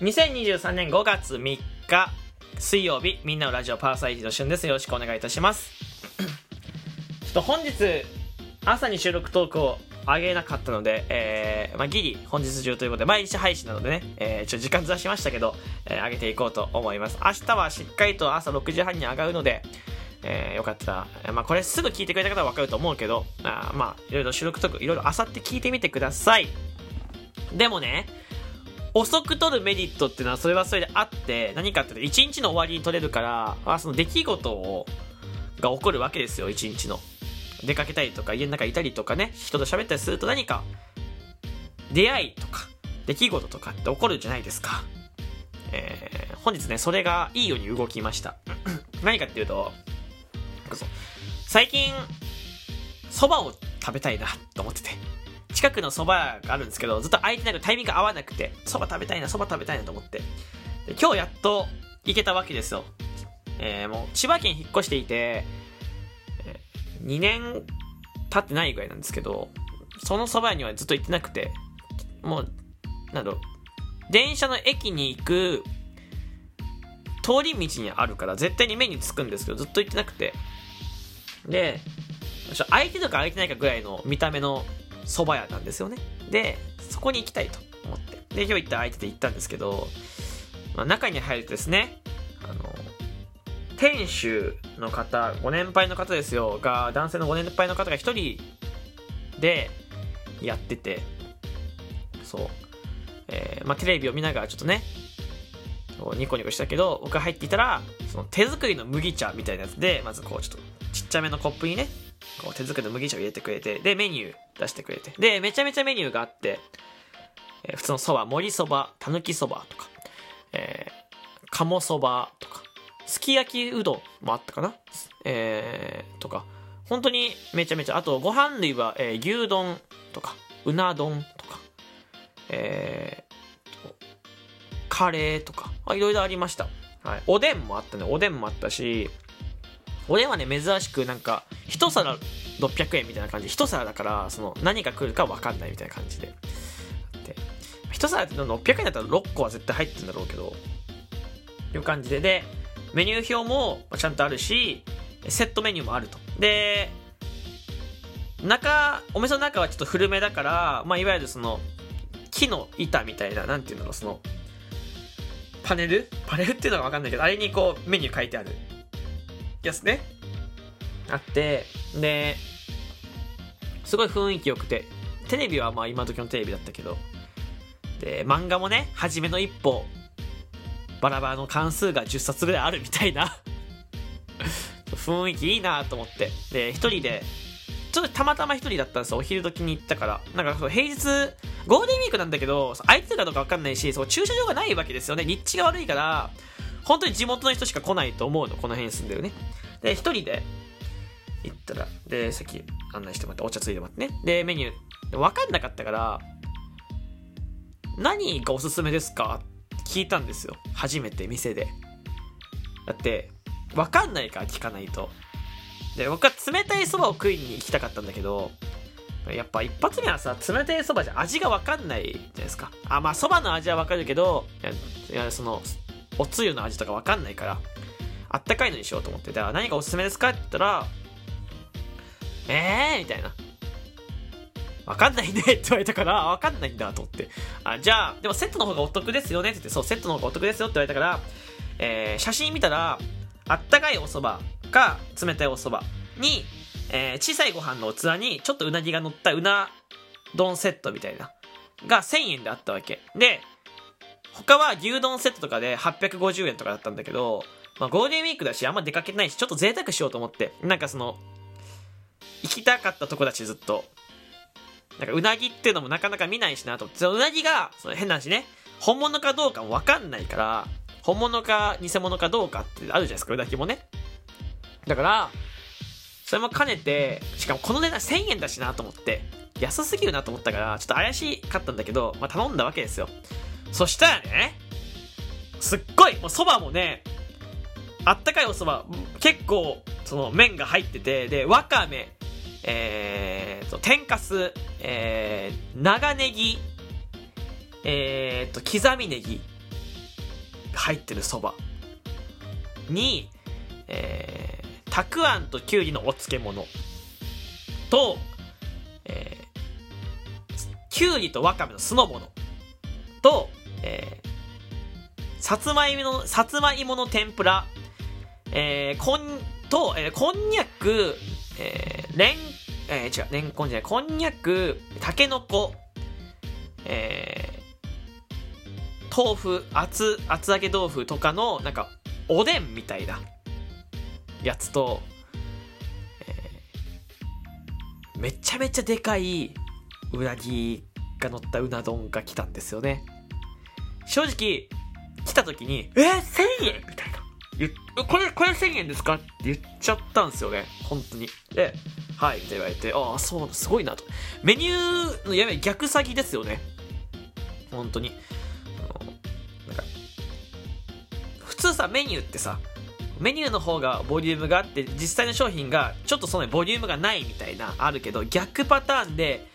2023年5月3日水曜日みんなのラジオパーサイティの旬です。よろしくお願いいたします。ちょっと本日朝に収録トークを上げなかったので、えーまあ、ギリ本日中ということで毎日配信なのでね、えー、ちょっと時間ずらしましたけど、えー、上げていこうと思います。明日はしっかりと朝6時半に上がるのでえー、よかったら、まあ、これすぐ聞いてくれた方は分かると思うけど、あまあ、いろいろ収録トーク、いろいろあさって聞いてみてください。でもね、遅く撮るメリットっていうのはそれはそれであって、何かっていうと、一日の終わりに撮れるから、あその出来事を、が起こるわけですよ、一日の。出かけたりとか、家の中いたりとかね、人と喋ったりすると何か、出会いとか、出来事とかって起こるじゃないですか。えー、本日ね、それがいいように動きました。何かっていうと、最近、蕎麦を食べたいなと思ってて。近くの蕎麦屋があるんですけど、ずっと空いてなくタイミング合わなくて、蕎麦食べたいな、蕎麦食べたいなと思って。で今日やっと行けたわけですよ。えー、もう千葉県引っ越していて、えー、2年経ってないぐらいなんですけど、その蕎麦屋にはずっと行ってなくて、もう、なんだろう、電車の駅に行く通り道にあるから絶対に目につくんですけど、ずっと行ってなくて。で、空いてるか空いてないかぐらいの見た目の蕎麦屋なんですよね。で、そこに行きたいと思って。で、今日行った空いてて行ったんですけど、まあ、中に入るとですね、あの、店主の方、ご年配の方ですよ、が、男性のご年配の方が一人でやってて、そう。えー、まあ、テレビを見ながらちょっとね、ニコニコしたけど、僕が入っていたら、その手作りの麦茶みたいなやつで、まずこうちょっとちっちゃめのコップにね、こう手作りの麦茶を入れてくれて、で、メニュー出してくれて。で、めちゃめちゃメニューがあって、えー、普通のそば、盛りそば、たぬきそばとか、えー、鴨そばとか、すき焼きうどんもあったかな？えー、とか、本当にめちゃめちゃ、あとご飯類は、えー、牛丼とか、うな丼とか、えー、カレーとか、いろいろありました。はい。おでんもあったね。おでんもあったし、おでんはね、珍しくなんか、一皿600円みたいな感じ、一皿だから、その、何が来るか分かんないみたいな感じで。で、一皿って600円だったら6個は絶対入ってるんだろうけど、いう感じで、で、メニュー表もちゃんとあるし、セットメニューもあると。で、中、お店の中はちょっと古めだから、まあ、いわゆるその、木の板みたいな、なんていうんだろう、その、パネル？パネルっていうのがわかんないけど、あれにこう、メニュー書いてあるやつね。あって、で、すごい雰囲気良くて、テレビはまあ今時のテレビだったけど、で、漫画もね、初めの一歩、バラバラの関数が10冊ぐらいあるみたいな雰囲気いいなと思って。で、一人で、ちょっとたまたま一人だったんですよ。お昼時に行ったから。なんか平日、ゴールデンウィークなんだけど、空いてるかどうかわかんないし、そう駐車場がないわけですよね。立地が悪いから、本当に地元の人しか来ないと思うの。この辺に住んでるね。で、一人で行ったら、で、席案内してもらって、お茶ついてもらってね。で、メニュー、わかんなかったから、何がおすすめですか？って聞いたんですよ。初めて店で。だって、わかんないから聞かないと。で、僕は冷たいそばを食いに行きたかったんだけど、やっぱ一発目はさ、冷たいそばじゃ味がわかんないじゃないですか。あ、まあそばの味はわかるけど、いや、その、おつゆの味とかわかんないから、あったかいのにしようと思って。だから何がおすすめですか？って言ったら、えーみたいな。わかんないねって言われたから、わかんないんだと思って。あ、じゃあ、でもセットの方がお得ですよねって言って、そう、セットの方がお得ですよって言われたから、えー、写真見たら、あったかいお蕎麦か、冷たいお蕎麦に、えー、小さいご飯の器に、ちょっとうなぎが乗ったうな丼セットみたいな、が1000円であったわけ。で、他は牛丼セットとかで850円とかだったんだけど、まあ、ゴールデンウィークだし、あんま出かけないし、ちょっと贅沢しようと思って、なんかその、行きたかったとこだし、ずっと。なんか、うなぎっていうのもなかなか見ないしなと思って、そのうなぎが、その変な話ね、本物かどうかもわかんないから、本物か偽物かどうかってあるじゃないですか、うなぎもね。だから、それも兼ねて、しかもこの値段1000円だしなと思って、安すぎるなと思ったから、ちょっと怪しかったんだけど、まあ、頼んだわけですよ。そしたらね、すっごい、もう蕎麦もね、あったかいお蕎麦、結構、その麺が入ってて、で、わかめ、えーと、天かす、えー、長ネギ、えーと、刻みネギ、入ってるそばに、えー、たくあんときゅうりのお漬物と、えー、きゅうりとわかめの酢の物と、えー、さつまいもの、さつまいもの天ぷら、えー、こん、と、えー、こんにゃく、えー、れん、えー、違う、れんこんじゃない、こんにゃく、たけのこ、えー、豆腐、厚、厚揚げ豆腐とかの、なんか、おでんみたいな、やつと、えー、めちゃめちゃでかいうなぎが乗ったうな丼が来たんですよね。正直、来た時に、えー、1000円？みたいな。これ、これ1000円ですか？って言っちゃったんですよね。本当に。で、はいって言われて、ああ、そう、すごいなと。メニューのやめ逆詐欺ですよね。本当に。なんか、普通さ、メニューってさ、メニューの方がボリュームがあって、実際の商品がちょっとそのボリュームがないみたいな、あるけど、逆パターンで、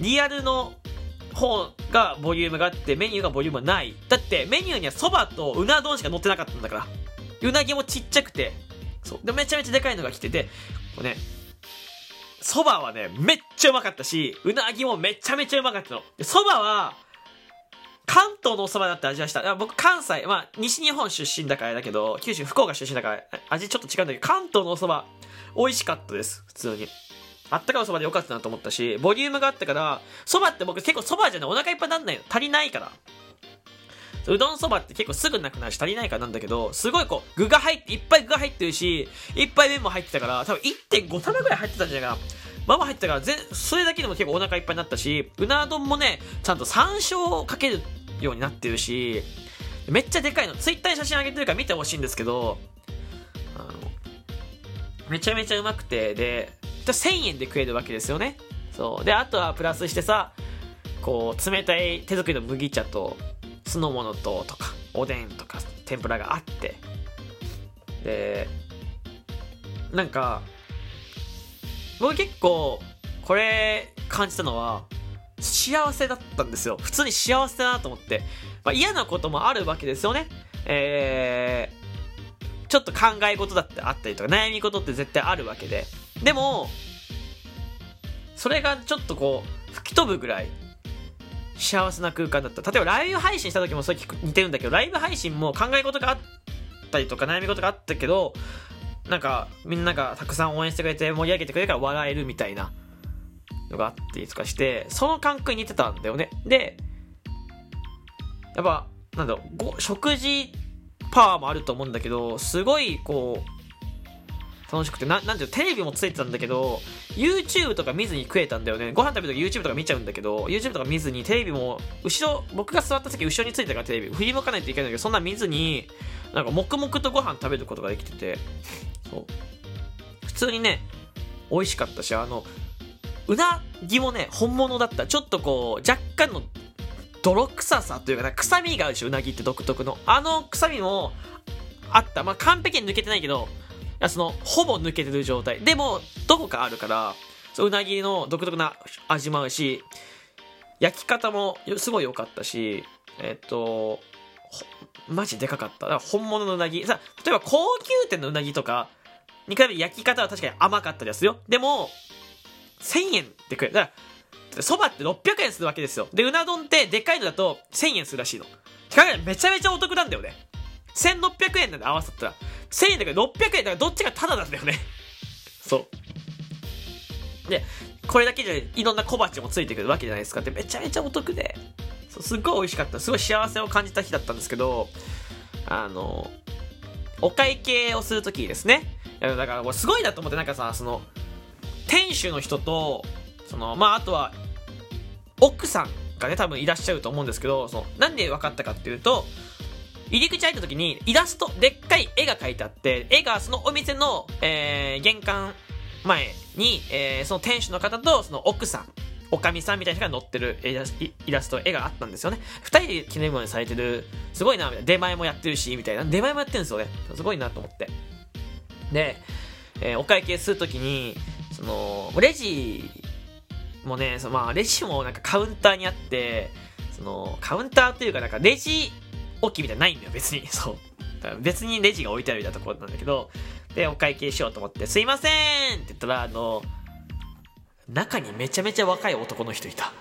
リアルの方がボリュームがあってメニューがボリュームないだってメニューにはそばとうな丼しか載ってなかったんだからうなぎもちっちゃくてそうでめちゃめちゃでかいのが来ててこれねそばはねめっちゃうまかったしうなぎもめちゃめちゃうまかったのそばは関東のお蕎麦だって味はした。僕関西、まあ西日本出身だからだけど、九州、福岡出身だから味ちょっと違うんだけど、関東のお蕎麦美味しかったです、普通に。あったかいそばでよかったなと思ったし、ボリュームがあったから、そばって僕結構そばじゃない、お腹いっぱいなんないの。足りないから。うどんそばって結構すぐなくなるし足りないからなんだけど、すごいこう、具が入って、いっぱい具が入ってるし、いっぱい麺も入ってたから、多分1.5玉ぐらい入ってたんじゃないかな。まあまあ入ったから、ぜそれだけでも結構お腹いっぱいになったし、うな丼もね、ちゃんと山椒をかけるようになってるし、めっちゃでかいの。ツイッターに写真あげてるから見てほしいんですけど、あの、めちゃめちゃうまくて、で、1000円で食えるわけですよね。そう。で、あとはプラスしてさ、こう、冷たい手作りの麦茶と、酢の物と、とか、おでんとか、天ぷらがあって、で、なんか、僕結構、これ、感じたのは、幸せだったんですよ。普通に幸せだなと思って。まあ、嫌なこともあるわけですよね。えー、ちょっと考え事だってあったりとか、悩み事って絶対あるわけで。でも、それがちょっとこう、吹き飛ぶぐらい、幸せな空間だった。例えばライブ配信した時もそれ似てるんだけど、ライブ配信も考え事があったりとか悩み事があったけど、なんか、みんながたくさん応援してくれて盛り上げてくれるから笑えるみたいなのがあったりとかして、その感覚に似てたんだよね。で、やっぱ、なんだろう、食事パワーもあると思うんだけど、すごいこう、楽しくてななんていうテレビもついてたんだけど YouTube とか見ずに食えたんだよね。ご飯食べるとき YouTube とか見ちゃうんだけど YouTube とか見ずにテレビも後ろ僕が座った席後ろについてたからテレビ。振り向かないといけないんだけどそんな見ずになんか黙々とご飯食べることができてて。そう。普通にね美味しかったしあのうなぎもね本物だった。ちょっとこう若干の泥臭さというかな臭みがあるでしょうなぎって独特の。あの臭みもあった。まあ完璧に抜けてないけどやそのほぼ抜けてる状態。でもどこかあるからそうなぎの独特な味もあるし焼き方もすごい良かったしえっとマジでかかった。だから本物のうなぎ。さ例えば高級店のうなぎとかに比べて焼き方は確かに甘かったですよ。でも1000円ってくれだからそばって600円するわけですよ。でうな丼ってでかいのだと1000円するらしいの。めちゃめちゃお得なんだよね。1600円なんで合わさったら。1000円だから600円だからどっちがタダなんだよね。そう。でこれだけでいろんな小鉢もついてくるわけじゃないですか。ってめちゃめちゃお得で。そうすっごい美味しかった。すごい幸せを感じた日だったんですけどあのお会計をするときですね。だからこれすごいなと思ってなんかさその店主の人とそのまああとは奥さんがね多分いらっしゃると思うんですけどそのなんで分かったかっていうと入り口入った時にイラスト、でっかい絵が描いてあって、絵がそのお店の、えー、玄関前に、えー、その店主の方とその奥さん、おかみさんみたいな人が載ってるイラスト、絵があったんですよね。二人で記念物にされてる、すごいな、みたいな。出前もやってるし、みたいな。出前もやってるんですよね。すごいなと思って。で、えー、お会計するときに、その、レジもね、そのまあ、レジもなんかカウンターにあって、その、カウンターというかなんかレジ置きみたいなないんだよ、別に。そう。別にレジが置いてあるみたいなところなんだけど、で、お会計しようと思って、すいませんって言ったら、あの、中にめちゃめちゃ若い男の人いた。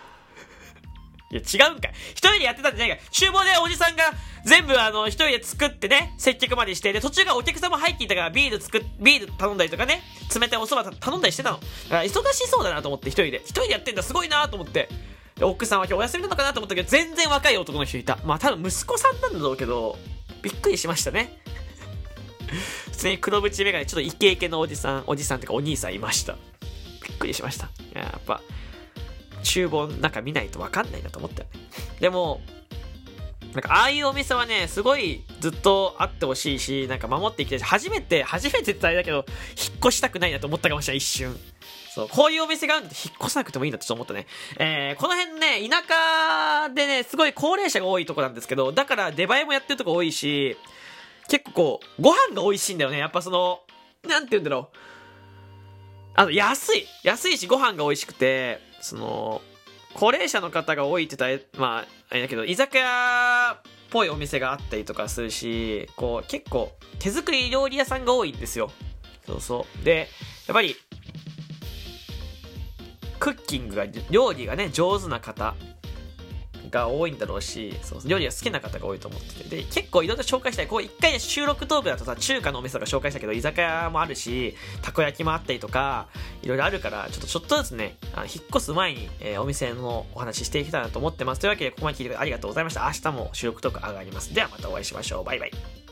いや、違うんかい。一人でやってたんじゃないか。厨房でおじさんが全部あの、一人で作ってね、接客までして、で、途中からお客様入っていたからビール作っ、ビール頼んだりとかね、冷たいお蕎麦頼んだりしてたの。だから忙しそうだなと思って、一人で。一人でやってんだ、すごいなと思って。で、奥さんは今日お休みなのかなと思ったけど、全然若い男の人いた。まあ、多分息子さんなんだろうけど、びっくりしましたね。普通に黒縁眼鏡、ちょっとイケイケのおじさん、おじさんっていうかお兄さんいました。びっくりしました。や、やっぱ、厨房なんか見ないとわかんないなと思ったよね。でも、なんかああいうお店はね、すごいずっとあってほしいし、なんか守っていきたいし、初めて、初めてって言ったらあれだけど、引っ越したくないなと思ったかもしれない、一瞬。そう、こういうお店があるんで引っ越さなくてもいいなってちょっと思ったね。えー、この辺ね、田舎でね、すごい高齢者が多いとこなんですけど、だから出映えもやってるとこ多いし、結構こう、ご飯が美味しいんだよね。やっぱその、なんて言うんだろう。あの、安い。安いし、ご飯が美味しくて、その、高齢者の方が多いって言ったら、まあ、あれだけど、居酒屋っぽいお店があったりとかするし、こう、結構、手作り料理屋さんが多いんですよ。そうそう。で、やっぱり、クッキングが、料理がね、上手な方が多いんだろうし、そう料理が好きな方が多いと思ってて、で、結構いろいろ紹介したい。こう、一回ね、収録トークだとさ、中華のお店とか紹介したけど、居酒屋もあるし、たこ焼きもあったりとか、いろいろあるから、ちょっとちょっとずつね、あの引っ越す前に、えーお店のお話ししていきたいなと思ってます。というわけで、ここまで聞いてくれてありがとうございました。明日も収録トーク上がります。ではまたお会いしましょう。バイバイ。